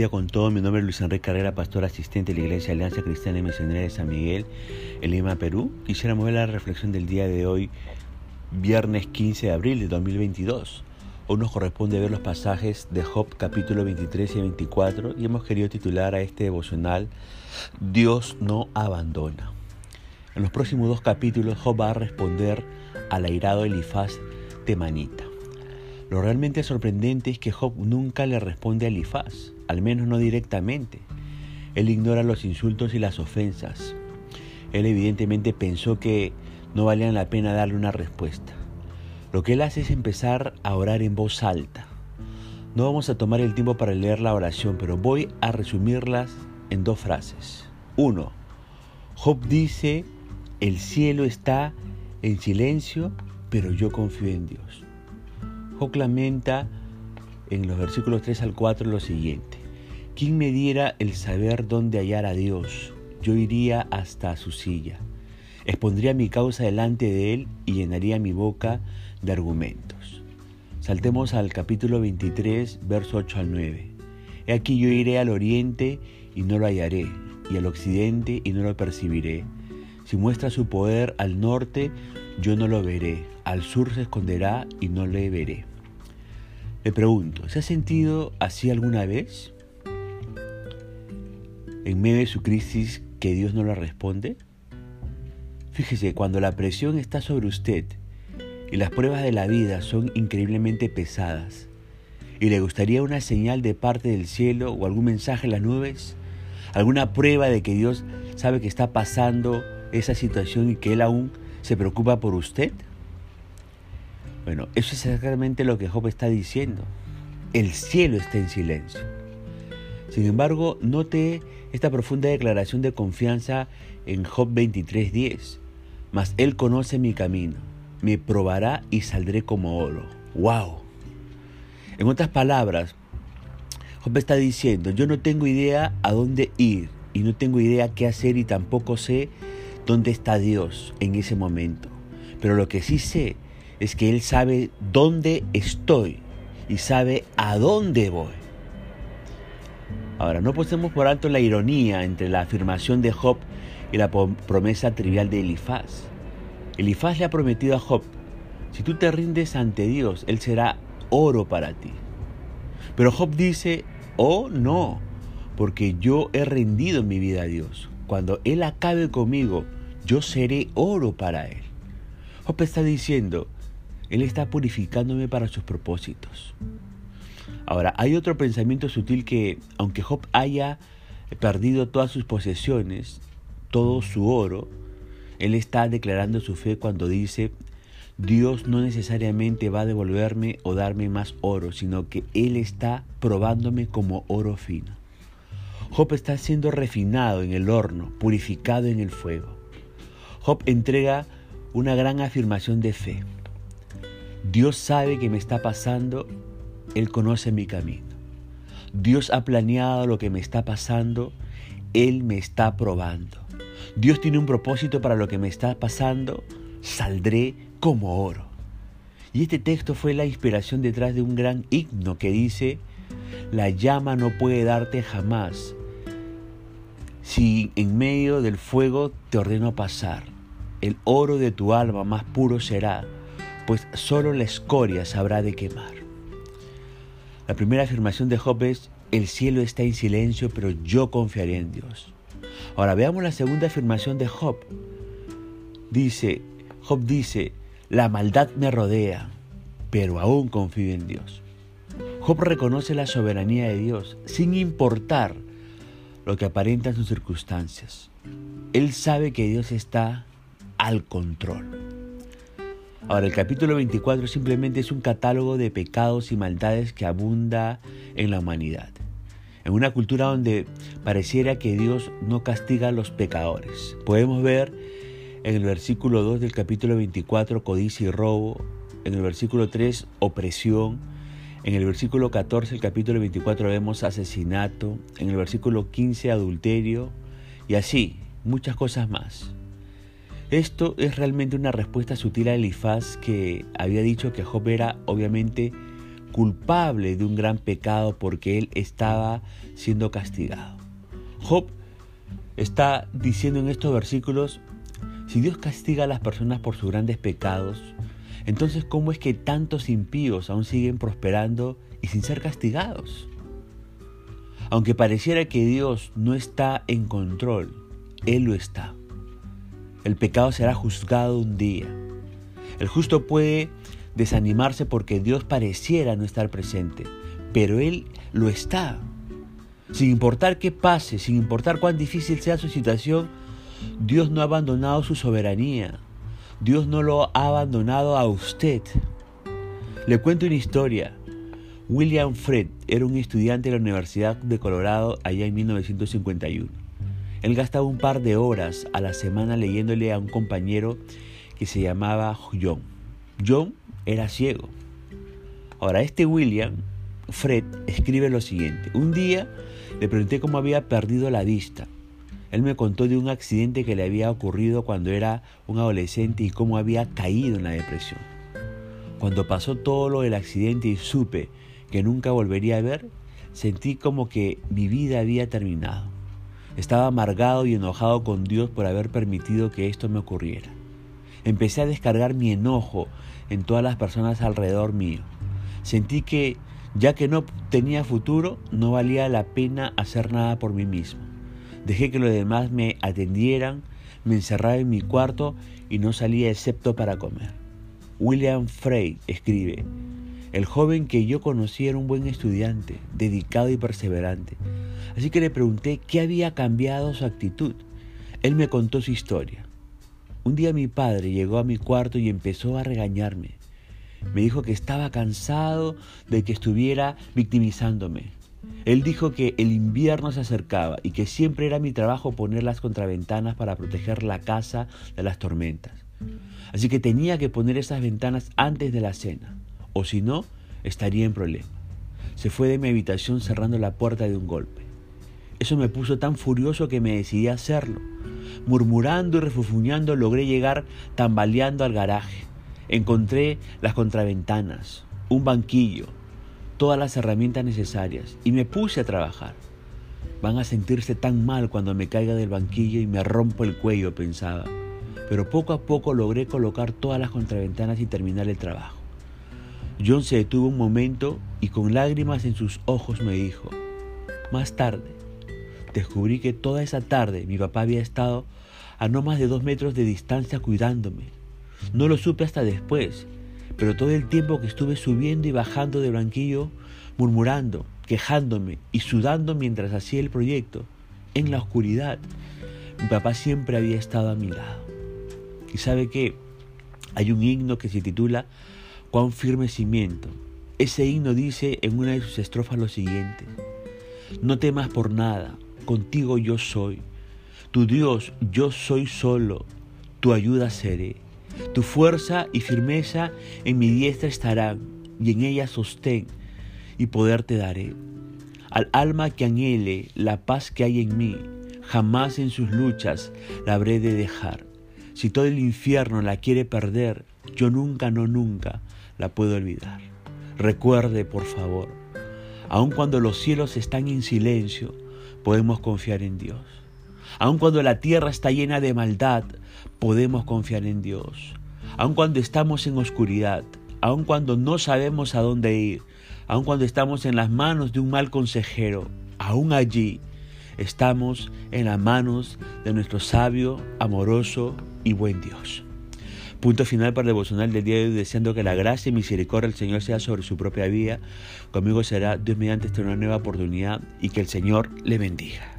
día con todo. Mi nombre es Luis Enrique Carrera, pastor asistente de la Iglesia Alianza Cristiana y Misionera de San Miguel, en Lima, Perú. Quisiéramos ver la reflexión del día de hoy, viernes 15 de abril de 2022. Hoy nos corresponde ver los pasajes de Job capítulo 23 y 24 y hemos querido titular a este devocional Dios no abandona. En los próximos dos capítulos Job va a responder al airado Elifaz Temanita. Lo realmente sorprendente es que Job nunca le responde a Elifaz, al menos no directamente. Él ignora los insultos y las ofensas. Él evidentemente pensó que no valían la pena darle una respuesta. Lo que él hace es empezar a orar en voz alta. No vamos a tomar el tiempo para leer la oración, pero voy a resumirlas en dos frases. Uno, Job dice, el cielo está en silencio, pero yo confío en Dios. Job lamenta en los versículos 3 al 4 lo siguiente. ¿Quién me diera el saber dónde hallar a Dios? Yo iría hasta su silla. Expondría mi causa delante de él y llenaría mi boca de argumentos. Saltemos al capítulo 23, verso 8 al 9. He aquí yo iré al oriente y no lo hallaré, y al occidente y no lo percibiré. Si muestra su poder al norte, yo no lo veré, al sur se esconderá y no le veré. Le pregunto, ¿se ha sentido así alguna vez? En medio de su crisis que Dios no le responde. Fíjese, cuando la presión está sobre usted y las pruebas de la vida son increíblemente pesadas y le gustaría una señal de parte del cielo o algún mensaje en las nubes, alguna prueba de que Dios sabe que está pasando esa situación y que Él aún se preocupa por usted. Bueno, eso es exactamente lo que Job está diciendo. El cielo está en silencio. Sin embargo, note esta profunda declaración de confianza en Job 23:10. Mas Él conoce mi camino, me probará y saldré como oro. ¡Wow! En otras palabras, Job está diciendo, yo no tengo idea a dónde ir y no tengo idea qué hacer y tampoco sé dónde está Dios en ese momento. Pero lo que sí sé es que Él sabe dónde estoy y sabe a dónde voy. Ahora, no posemos por alto la ironía entre la afirmación de Job y la promesa trivial de Elifaz. Elifaz le ha prometido a Job, si tú te rindes ante Dios, Él será oro para ti. Pero Job dice, oh no, porque yo he rendido mi vida a Dios. Cuando Él acabe conmigo, yo seré oro para Él. Job está diciendo, él está purificándome para sus propósitos. Ahora, hay otro pensamiento sutil que, aunque Job haya perdido todas sus posesiones, todo su oro, él está declarando su fe cuando dice, Dios no necesariamente va a devolverme o darme más oro, sino que Él está probándome como oro fino. Job está siendo refinado en el horno, purificado en el fuego. Job entrega una gran afirmación de fe. Dios sabe que me está pasando, Él conoce mi camino. Dios ha planeado lo que me está pasando, Él me está probando. Dios tiene un propósito para lo que me está pasando, saldré como oro. Y este texto fue la inspiración detrás de un gran himno que dice, la llama no puede darte jamás si en medio del fuego te ordeno pasar. El oro de tu alma más puro será pues solo la escoria sabrá de quemar. La primera afirmación de Job es, el cielo está en silencio, pero yo confiaré en Dios. Ahora veamos la segunda afirmación de Job. Dice, Job dice, la maldad me rodea, pero aún confío en Dios. Job reconoce la soberanía de Dios sin importar lo que aparentan sus circunstancias. Él sabe que Dios está al control. Ahora, el capítulo 24 simplemente es un catálogo de pecados y maldades que abunda en la humanidad. En una cultura donde pareciera que Dios no castiga a los pecadores. Podemos ver en el versículo 2 del capítulo 24 codicia y robo, en el versículo 3 opresión, en el versículo 14 del capítulo 24 vemos asesinato, en el versículo 15 adulterio y así muchas cosas más. Esto es realmente una respuesta sutil a Elifaz que había dicho que Job era obviamente culpable de un gran pecado porque él estaba siendo castigado. Job está diciendo en estos versículos, si Dios castiga a las personas por sus grandes pecados, entonces ¿cómo es que tantos impíos aún siguen prosperando y sin ser castigados? Aunque pareciera que Dios no está en control, Él lo está. El pecado será juzgado un día. El justo puede desanimarse porque Dios pareciera no estar presente, pero Él lo está. Sin importar qué pase, sin importar cuán difícil sea su situación, Dios no ha abandonado su soberanía. Dios no lo ha abandonado a usted. Le cuento una historia. William Fred era un estudiante de la Universidad de Colorado allá en 1951. Él gastaba un par de horas a la semana leyéndole a un compañero que se llamaba John. John era ciego. Ahora, este William, Fred, escribe lo siguiente. Un día le pregunté cómo había perdido la vista. Él me contó de un accidente que le había ocurrido cuando era un adolescente y cómo había caído en la depresión. Cuando pasó todo lo del accidente y supe que nunca volvería a ver, sentí como que mi vida había terminado. Estaba amargado y enojado con Dios por haber permitido que esto me ocurriera. Empecé a descargar mi enojo en todas las personas alrededor mío. Sentí que, ya que no tenía futuro, no valía la pena hacer nada por mí mismo. Dejé que los demás me atendieran, me encerraba en mi cuarto y no salía excepto para comer. William Frey escribe, el joven que yo conocí era un buen estudiante, dedicado y perseverante. Así que le pregunté qué había cambiado su actitud. Él me contó su historia. Un día mi padre llegó a mi cuarto y empezó a regañarme. Me dijo que estaba cansado de que estuviera victimizándome. Él dijo que el invierno se acercaba y que siempre era mi trabajo poner las contraventanas para proteger la casa de las tormentas. Así que tenía que poner esas ventanas antes de la cena, o si no, estaría en problema. Se fue de mi habitación cerrando la puerta de un golpe. Eso me puso tan furioso que me decidí a hacerlo. Murmurando y refufuñando logré llegar tambaleando al garaje. Encontré las contraventanas, un banquillo, todas las herramientas necesarias y me puse a trabajar. Van a sentirse tan mal cuando me caiga del banquillo y me rompo el cuello, pensaba. Pero poco a poco logré colocar todas las contraventanas y terminar el trabajo. John se detuvo un momento y con lágrimas en sus ojos me dijo, más tarde, descubrí que toda esa tarde mi papá había estado a no más de dos metros de distancia cuidándome. No lo supe hasta después, pero todo el tiempo que estuve subiendo y bajando del banquillo, murmurando, quejándome y sudando mientras hacía el proyecto, en la oscuridad, mi papá siempre había estado a mi lado. Y sabe que hay un himno que se titula Cuán firme cimiento. Ese himno dice en una de sus estrofas lo siguiente, no temas por nada, contigo yo soy. Tu Dios, yo soy solo, tu ayuda seré. Tu fuerza y firmeza en mi diestra estarán, y en ella sostén y poder te daré. Al alma que anhele la paz que hay en mí, jamás en sus luchas la habré de dejar. Si todo el infierno la quiere perder, yo nunca, no nunca la puedo olvidar. Recuerde, por favor, aun cuando los cielos están en silencio, podemos confiar en Dios. Aun cuando la tierra está llena de maldad, podemos confiar en Dios. Aun cuando estamos en oscuridad, aun cuando no sabemos a dónde ir, aun cuando estamos en las manos de un mal consejero, aún allí estamos en las manos de nuestro sabio, amoroso y buen Dios. Punto final para el devocional del día de hoy, deseando que la gracia y misericordia del Señor sea sobre su propia vida. Conmigo será Dios mediante esta una nueva oportunidad y que el Señor le bendiga.